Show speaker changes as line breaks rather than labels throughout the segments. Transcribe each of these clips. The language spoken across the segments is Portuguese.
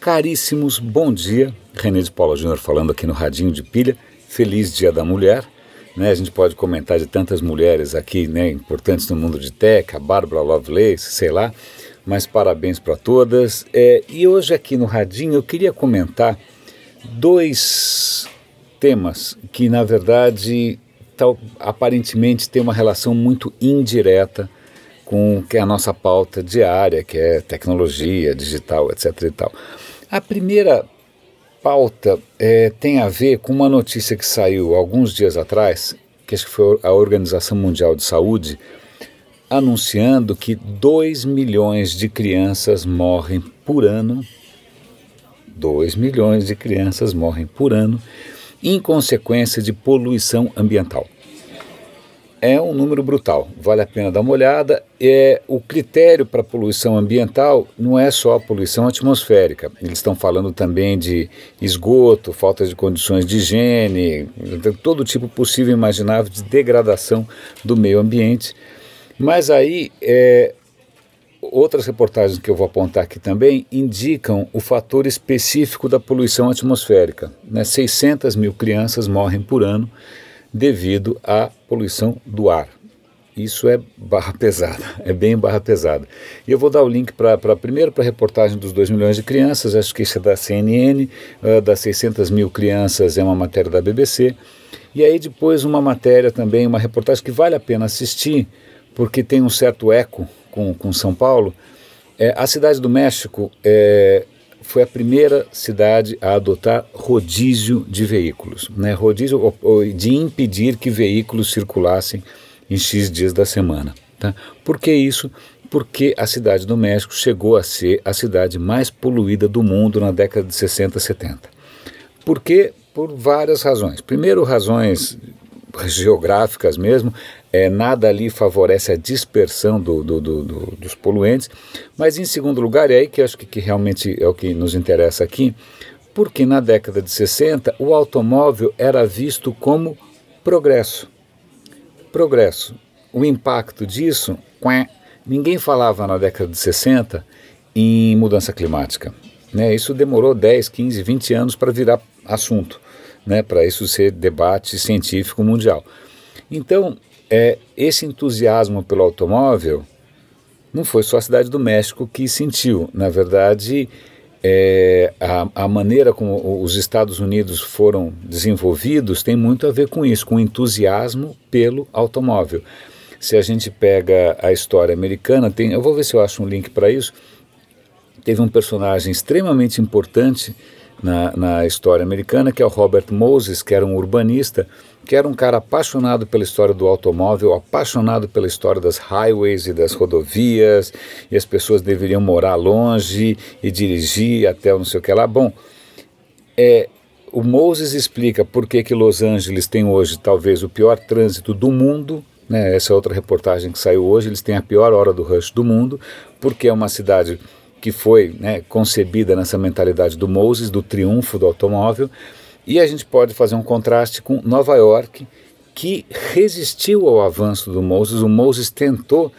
Caríssimos, bom dia. René de Paula Júnior falando aqui no Radinho de Pilha. Feliz Dia da Mulher. Né, a gente pode comentar de tantas mulheres aqui, né, importantes no mundo de tech, a Bárbara Lovelace, sei lá, mas parabéns para todas. É, e hoje aqui no Radinho eu queria comentar dois temas que, na verdade, tal, aparentemente têm uma relação muito indireta com é a nossa pauta diária, que é tecnologia, digital, etc. E tal. A primeira pauta é, tem a ver com uma notícia que saiu alguns dias atrás, que acho que foi a Organização Mundial de Saúde, anunciando que 2 milhões de crianças morrem por ano. 2 milhões de crianças morrem por ano em consequência de poluição ambiental é um número brutal, vale a pena dar uma olhada. É, o critério para poluição ambiental não é só a poluição atmosférica, eles estão falando também de esgoto, falta de condições de higiene, todo tipo possível e imaginável de degradação do meio ambiente. Mas aí, é, outras reportagens que eu vou apontar aqui também indicam o fator específico da poluição atmosférica. Né? 600 mil crianças morrem por ano devido à poluição do ar. Isso é barra pesada, é bem barra pesada. E eu vou dar o link para primeiro para a reportagem dos 2 milhões de crianças, acho que isso é da CNN, uh, das 600 mil crianças é uma matéria da BBC. E aí depois uma matéria também, uma reportagem que vale a pena assistir, porque tem um certo eco com, com São Paulo. É, a cidade do México é, foi a primeira cidade a adotar rodízio de veículos, né? rodízio de impedir que veículos circulassem em X dias da semana. Tá? Por que isso? Porque a cidade do México chegou a ser a cidade mais poluída do mundo na década de 60 e 70. Por quê? Por várias razões. Primeiro, razões geográficas mesmo, é, nada ali favorece a dispersão do, do, do, dos poluentes, mas em segundo lugar, é aí que acho que, que realmente é o que nos interessa aqui, porque na década de 60 o automóvel era visto como progresso. Progresso. O impacto disso, ninguém falava na década de 60 em mudança climática. Né? Isso demorou 10, 15, 20 anos para virar assunto né, para isso ser debate científico mundial. Então, é, esse entusiasmo pelo automóvel não foi só a cidade do México que sentiu. Na verdade, é, a, a, maneira como os Estados Unidos foram desenvolvidos tem muito a ver com isso, com o entusiasmo pelo automóvel. Se a gente pega a história americana, tem, eu vou ver se eu acho um link para isso. Teve um personagem extremamente importante na, na história americana, que é o Robert Moses, que era um urbanista, que era um cara apaixonado pela história do automóvel, apaixonado pela história das highways e das rodovias, e as pessoas deveriam morar longe e dirigir até não sei o que lá. Bom, é, o Moses explica por que, que Los Angeles tem hoje talvez o pior trânsito do mundo. Né? Essa é outra reportagem que saiu hoje. Eles têm a pior hora do rush do mundo, porque é uma cidade que foi né, concebida nessa mentalidade do Moses, do triunfo do automóvel, e a gente pode fazer um contraste com Nova York, que resistiu ao avanço do Moses. O Moses tentou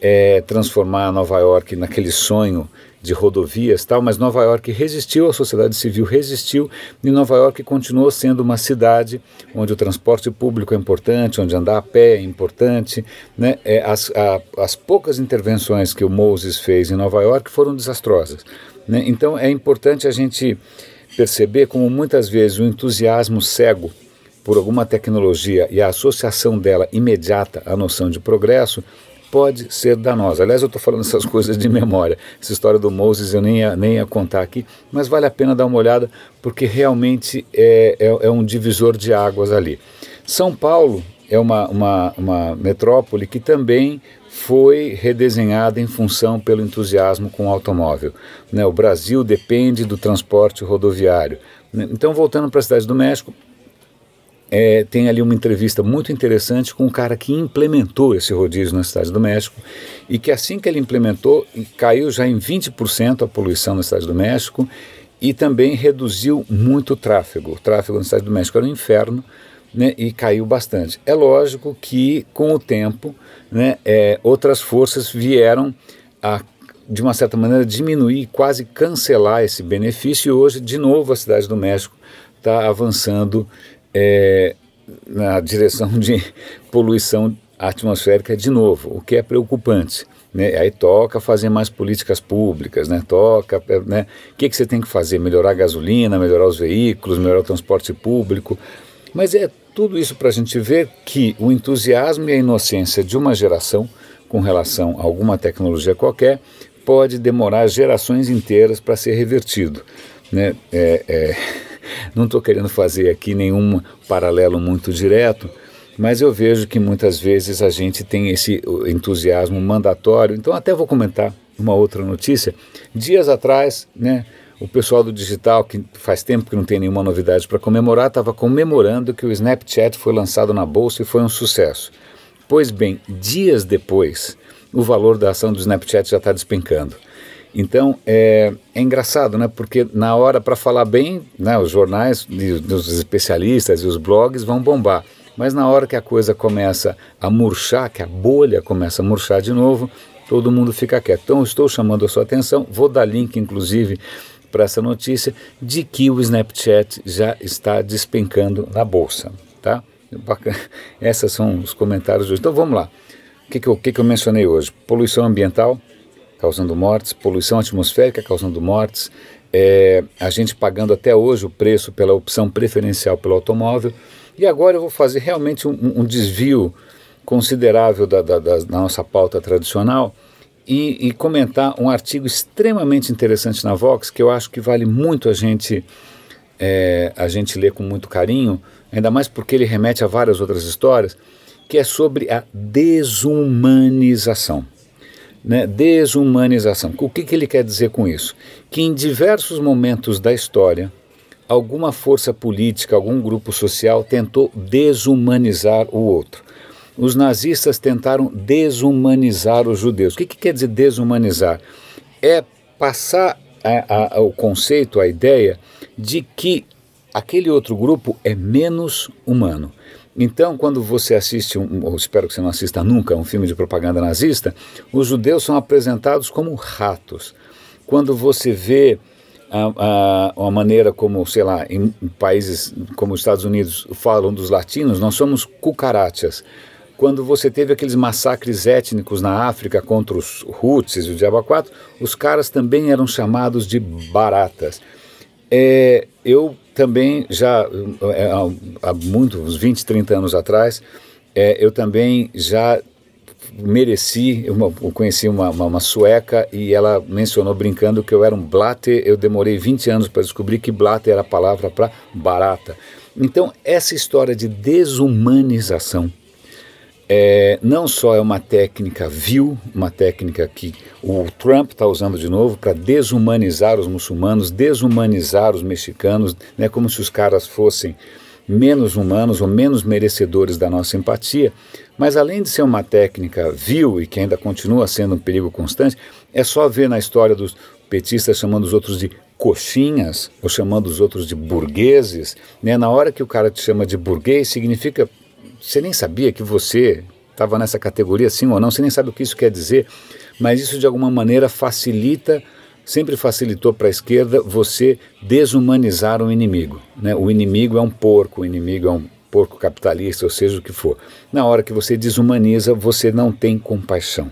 é, transformar Nova York naquele sonho de rodovias tal, mas Nova York resistiu, a sociedade civil resistiu e Nova York continuou sendo uma cidade onde o transporte público é importante, onde andar a pé é importante. Né? É, as, a, as poucas intervenções que o Moses fez em Nova York foram desastrosas. Né? Então é importante a gente perceber como muitas vezes o entusiasmo cego por alguma tecnologia e a associação dela imediata à noção de progresso pode ser danosa. Aliás, eu estou falando essas coisas de memória. Essa história do Moses eu nem ia, nem ia contar aqui, mas vale a pena dar uma olhada porque realmente é, é, é um divisor de águas ali. São Paulo é uma, uma, uma metrópole que também foi redesenhada em função pelo entusiasmo com o automóvel. Né? O Brasil depende do transporte rodoviário. Então, voltando para a cidade do México, é, tem ali uma entrevista muito interessante com um cara que implementou esse rodízio na Cidade do México e que assim que ele implementou, caiu já em 20% a poluição na Cidade do México e também reduziu muito o tráfego. O tráfego na Cidade do México era um inferno né, e caiu bastante. É lógico que com o tempo né, é, outras forças vieram a de uma certa maneira, diminuir, quase cancelar esse benefício. E hoje, de novo, a cidade do México está avançando é, na direção de poluição atmosférica de novo, o que é preocupante. Né? Aí toca fazer mais políticas públicas, né? toca, né? o que, que você tem que fazer? Melhorar a gasolina, melhorar os veículos, melhorar o transporte público. Mas é tudo isso para a gente ver que o entusiasmo e a inocência de uma geração com relação a alguma tecnologia qualquer pode demorar gerações inteiras para ser revertido. Né? É, é, não estou querendo fazer aqui nenhum paralelo muito direto, mas eu vejo que muitas vezes a gente tem esse entusiasmo mandatório. Então, até vou comentar uma outra notícia. Dias atrás, né, o pessoal do digital, que faz tempo que não tem nenhuma novidade para comemorar, estava comemorando que o Snapchat foi lançado na bolsa e foi um sucesso. Pois bem, dias depois, o valor da ação do Snapchat já está despencando. Então é, é, engraçado, né? Porque na hora para falar bem, né, os jornais, os especialistas e os blogs vão bombar. Mas na hora que a coisa começa a murchar, que a bolha começa a murchar de novo, todo mundo fica quieto. Então, estou chamando a sua atenção, vou dar link, inclusive, para essa notícia de que o Snapchat já está despencando na bolsa, tá? Esses são os comentários hoje. Então, vamos lá. O que, que, eu, que, que eu mencionei hoje? Poluição ambiental, causando mortes, poluição atmosférica, causando mortes, é, a gente pagando até hoje o preço pela opção preferencial pelo automóvel, e agora eu vou fazer realmente um, um desvio considerável da, da, da, nossa pauta tradicional e, e, comentar um artigo extremamente interessante na Vox que eu acho que vale muito a gente é, a gente ler com muito carinho, ainda mais porque ele remete a várias outras histórias, que é sobre a desumanização. Né? Desumanização. O que, que ele quer dizer com isso? Que em diversos momentos da história alguma força política, algum grupo social tentou desumanizar o outro. Os nazistas tentaram desumanizar os judeus. O que, que quer dizer desumanizar? É passar a, a, o conceito, a ideia de que aquele outro grupo é menos humano. Então, quando você assiste, um, ou espero que você não assista nunca, um filme de propaganda nazista, os judeus são apresentados como ratos. Quando você vê a, a, a, maneira como, sei lá, em, países como os Estados Unidos falam dos latinos, nós somos cucarachas. Quando você teve aqueles massacres étnicos na África contra os Hutsis e o Diabo 4, os caras também eram chamados de baratas. É, eu também já, é, há muitos, 20, 30 anos atrás, é, eu também já mereci, eu conheci uma, uma, uma, sueca e ela mencionou brincando que eu era um blatter, eu demorei 20 anos para descobrir que blatter era a palavra para barata. Então, essa história de desumanização é, não só é uma técnica vil, uma técnica que o Trump está usando de novo para desumanizar os muçulmanos, desumanizar os mexicanos, né, como se os caras fossem menos humanos ou menos merecedores da nossa empatia, mas além de ser uma técnica vil e que ainda continua sendo um perigo constante, é só ver na história dos petistas chamando os outros de coxinhas ou chamando os outros de burgueses. Né? Na hora que o cara te chama de burguês, significa. Você nem sabia que você estava nessa categoria, sim ou não, você nem sabe o que isso quer dizer, mas isso de alguma maneira facilita sempre facilitou para a esquerda você desumanizar o inimigo. Né? O inimigo é um porco, o inimigo é um porco capitalista, ou seja o que for. Na hora que você desumaniza, você não tem compaixão.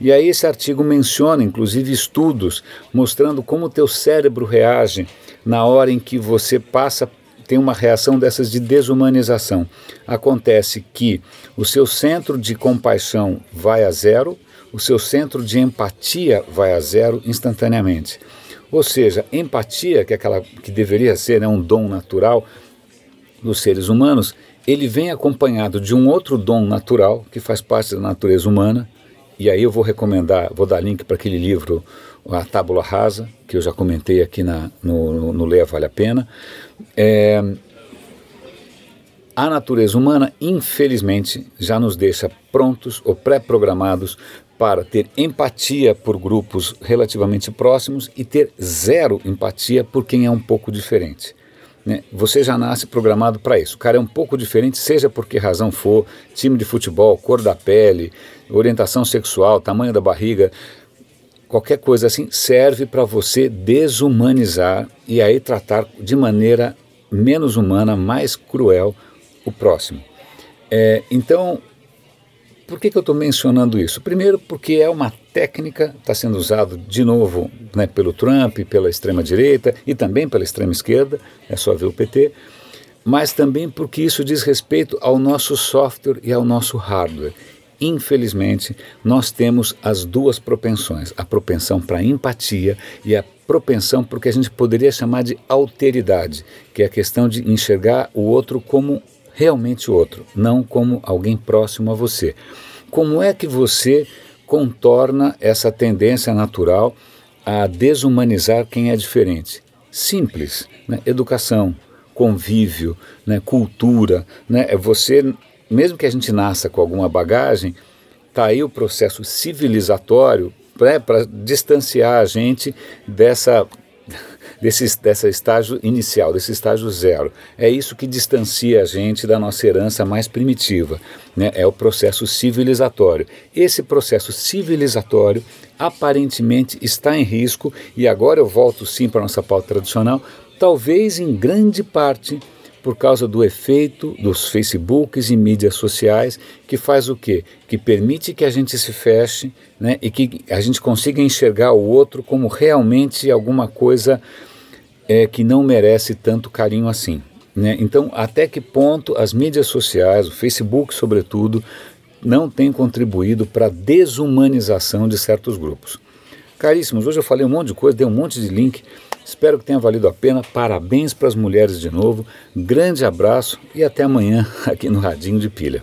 E aí esse artigo menciona, inclusive, estudos mostrando como o teu cérebro reage na hora em que você passa tem uma reação dessas de desumanização. Acontece que o seu centro de compaixão vai a zero, o seu centro de empatia vai a zero instantaneamente. Ou seja, empatia, que é aquela que deveria ser né, um dom natural, dos seres humanos, ele vem acompanhado de um outro dom natural que faz parte da natureza humana. E aí eu vou recomendar, vou dar link para aquele livro, A Tábula Rasa, que eu já comentei aqui na, no, no, Leia Vale a Pena. É, a natureza humana, infelizmente, já nos deixa prontos ou pré-programados para ter empatia por grupos relativamente próximos e ter zero empatia por quem é um pouco diferente. Né? Você já nasce programado para isso. O cara é um pouco diferente, seja por que razão for, time de futebol, cor da pele, orientação sexual, tamanho da barriga, qualquer coisa assim serve para você desumanizar e aí tratar de maneira menos humana, mais cruel o próximo. É, então, por que, que eu estou mencionando isso? Primeiro, porque é uma técnica, está sendo usado de novo né, pelo Trump, pela extrema-direita e também pela extrema-esquerda, é só ver o PT, mas também porque isso diz respeito ao nosso software e ao nosso hardware. Infelizmente, nós temos as duas propensões: a propensão para empatia e a propensão para o que a gente poderia chamar de alteridade, que é a questão de enxergar o outro como realmente outro, não como alguém próximo a você. Como é que você contorna essa tendência natural a desumanizar quem é diferente? Simples, né? educação, convívio, né? cultura. Né? É você, mesmo que a gente nasça com alguma bagagem, está aí o processo civilizatório né? para distanciar a gente dessa desse, dessa estágio inicial, desse estágio zero. É isso que distancia a gente da nossa herança mais primitiva, né? é o processo civilizatório. Esse processo civilizatório aparentemente está em risco, e agora eu volto sim para a nossa pauta tradicional, talvez em grande parte por causa do efeito dos Facebooks e mídias sociais, que faz o quê? Que permite que a gente se feche né, e que a gente consiga enxergar o outro como realmente alguma coisa é, que não merece tanto carinho assim. Né? Então, até que ponto as mídias sociais, o Facebook sobretudo, não têm contribuído para a desumanização de certos grupos? Caríssimos, hoje eu falei um monte de coisa, dei um monte de link. Espero que tenha valido a pena. Parabéns para as mulheres de novo. Grande abraço e até amanhã aqui no Radinho de Pilha.